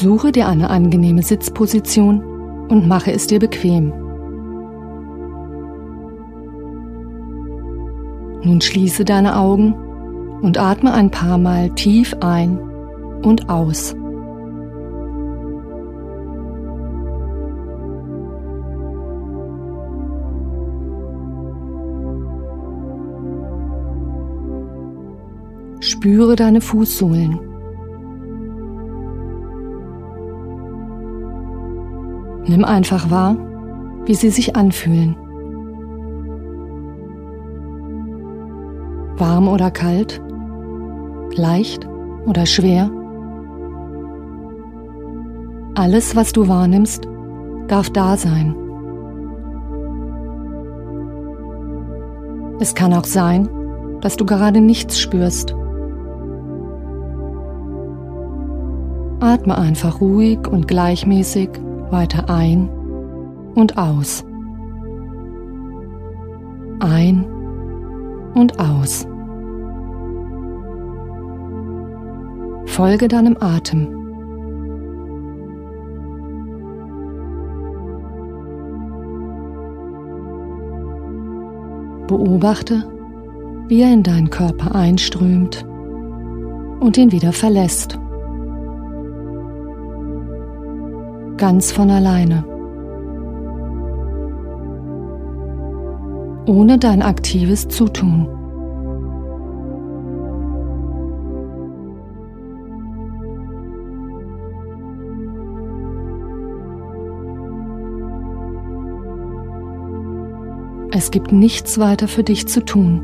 Suche dir eine angenehme Sitzposition und mache es dir bequem. Nun schließe deine Augen und atme ein paar Mal tief ein und aus. Spüre deine Fußsohlen. Nimm einfach wahr, wie sie sich anfühlen. Warm oder kalt? Leicht oder schwer? Alles, was du wahrnimmst, darf da sein. Es kann auch sein, dass du gerade nichts spürst. Atme einfach ruhig und gleichmäßig weiter ein und aus. Ein und aus. Folge deinem Atem. Beobachte, wie er in deinen Körper einströmt und ihn wieder verlässt. Ganz von alleine. Ohne dein aktives Zutun. Es gibt nichts weiter für dich zu tun.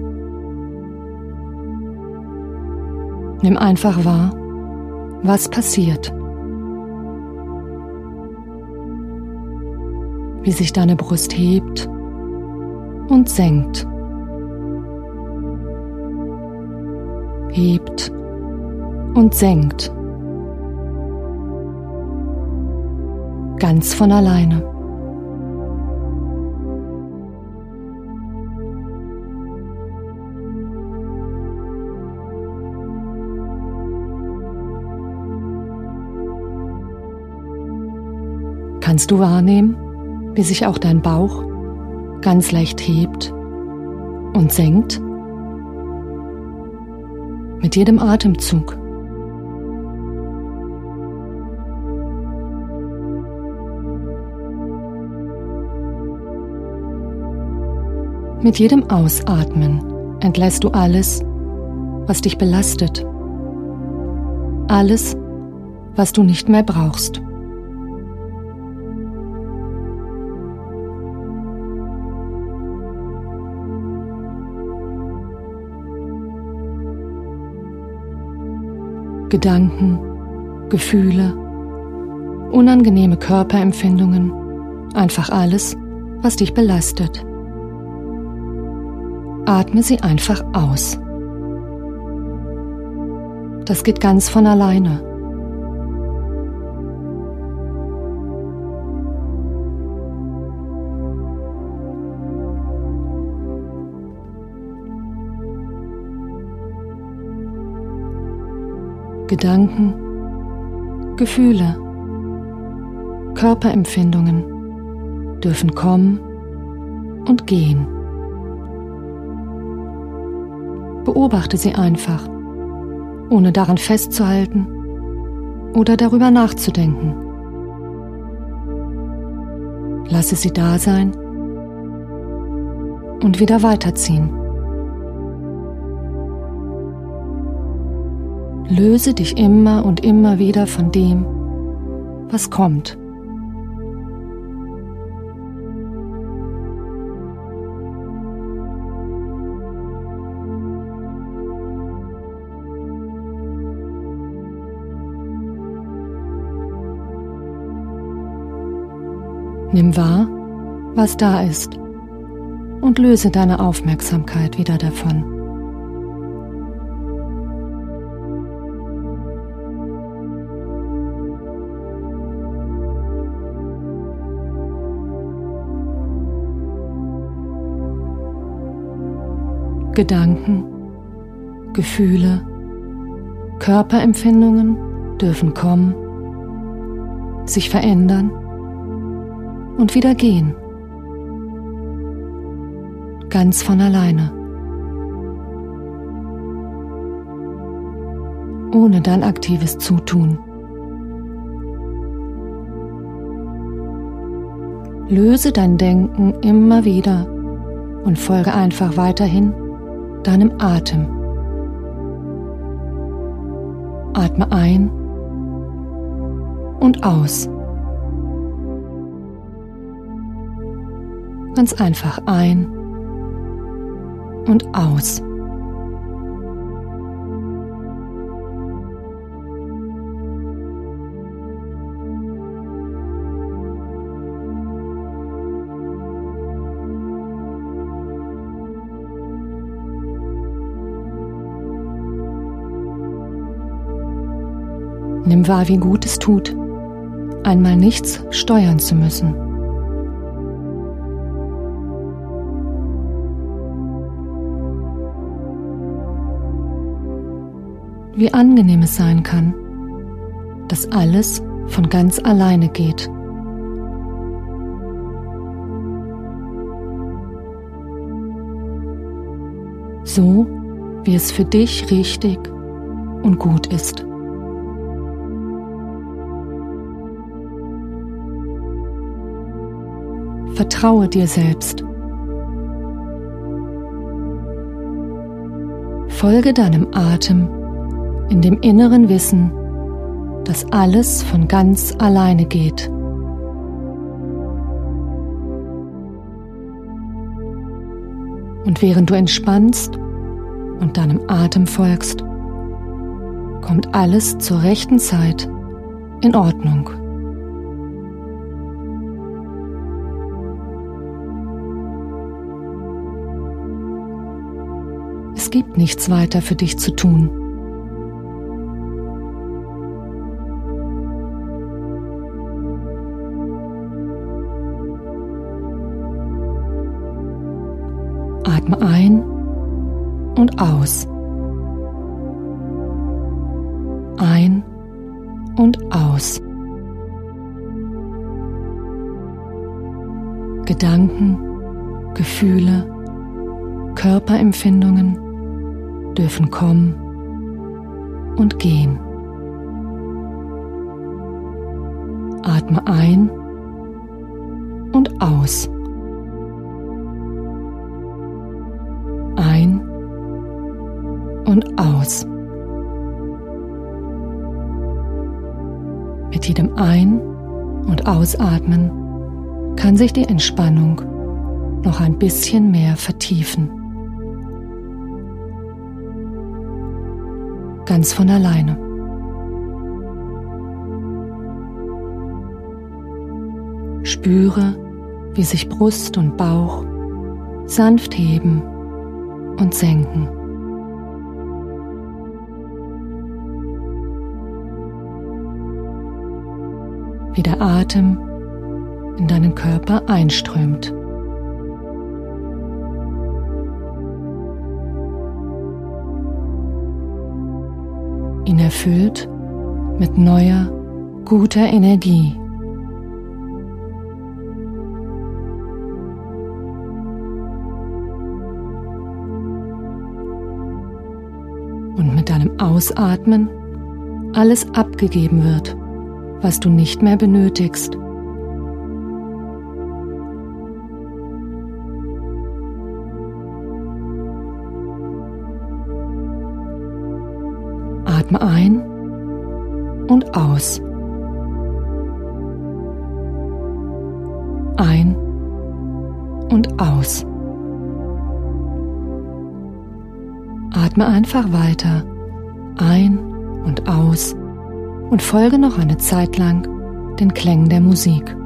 Nimm einfach wahr, was passiert. Wie sich deine Brust hebt und senkt. Hebt und senkt. Ganz von alleine. Kannst du wahrnehmen, wie sich auch dein Bauch ganz leicht hebt und senkt? Mit jedem Atemzug. Mit jedem Ausatmen entlässt du alles, was dich belastet. Alles, was du nicht mehr brauchst. Gedanken, Gefühle, unangenehme Körperempfindungen, einfach alles, was dich belastet. Atme sie einfach aus. Das geht ganz von alleine. Gedanken, Gefühle, Körperempfindungen dürfen kommen und gehen. Beobachte sie einfach, ohne daran festzuhalten oder darüber nachzudenken. Lasse sie da sein und wieder weiterziehen. Löse dich immer und immer wieder von dem, was kommt. Nimm wahr, was da ist und löse deine Aufmerksamkeit wieder davon. Gedanken, Gefühle, Körperempfindungen dürfen kommen sich verändern und wieder gehen. Ganz von alleine. Ohne dein aktives Zutun. Löse dein Denken immer wieder und folge einfach weiterhin deinem Atem. Atme ein und aus. Ganz einfach ein und aus. Nimm wahr, wie gut es tut, einmal nichts steuern zu müssen. Wie angenehm es sein kann, dass alles von ganz alleine geht. So, wie es für dich richtig und gut ist. Vertraue dir selbst. Folge deinem Atem in dem inneren Wissen, dass alles von ganz alleine geht. Und während du entspannst und deinem Atem folgst, kommt alles zur rechten Zeit in Ordnung. Gibt nichts weiter für dich zu tun. Atme ein und aus. Ein und aus. Gedanken, Gefühle, Körperempfindungen dürfen kommen und gehen. Atme ein und aus. Ein und aus. Mit jedem Ein- und Ausatmen kann sich die Entspannung noch ein bisschen mehr vertiefen. Ganz von alleine. Spüre, wie sich Brust und Bauch sanft heben und senken. Wie der Atem in deinen Körper einströmt. Ihn erfüllt mit neuer, guter Energie. Und mit deinem Ausatmen alles abgegeben wird, was du nicht mehr benötigst. Atme ein und aus. Ein und aus. Atme einfach weiter ein und aus und folge noch eine Zeit lang den Klängen der Musik.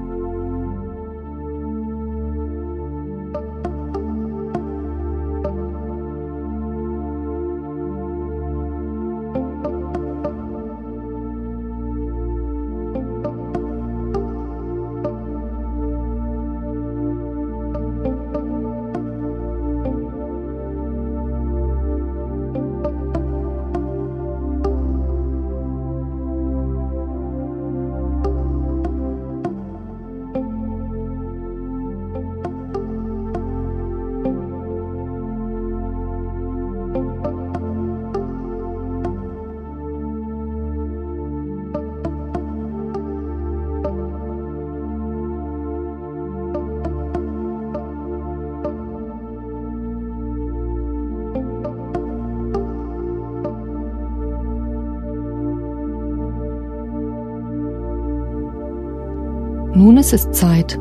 Nun ist es Zeit,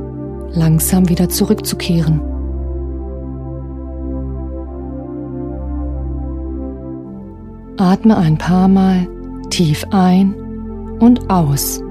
langsam wieder zurückzukehren. Atme ein paar Mal tief ein und aus.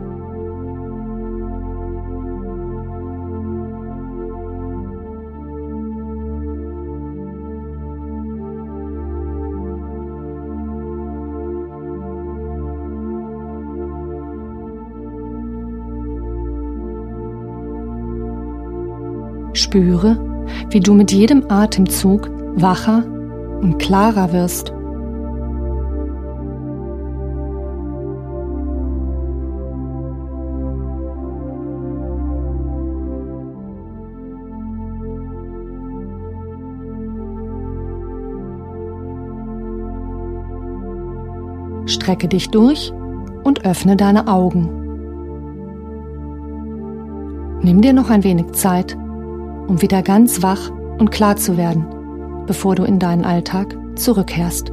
Spüre, wie du mit jedem Atemzug wacher und klarer wirst. Strecke dich durch und öffne deine Augen. Nimm dir noch ein wenig Zeit, um wieder ganz wach und klar zu werden, bevor du in deinen Alltag zurückkehrst.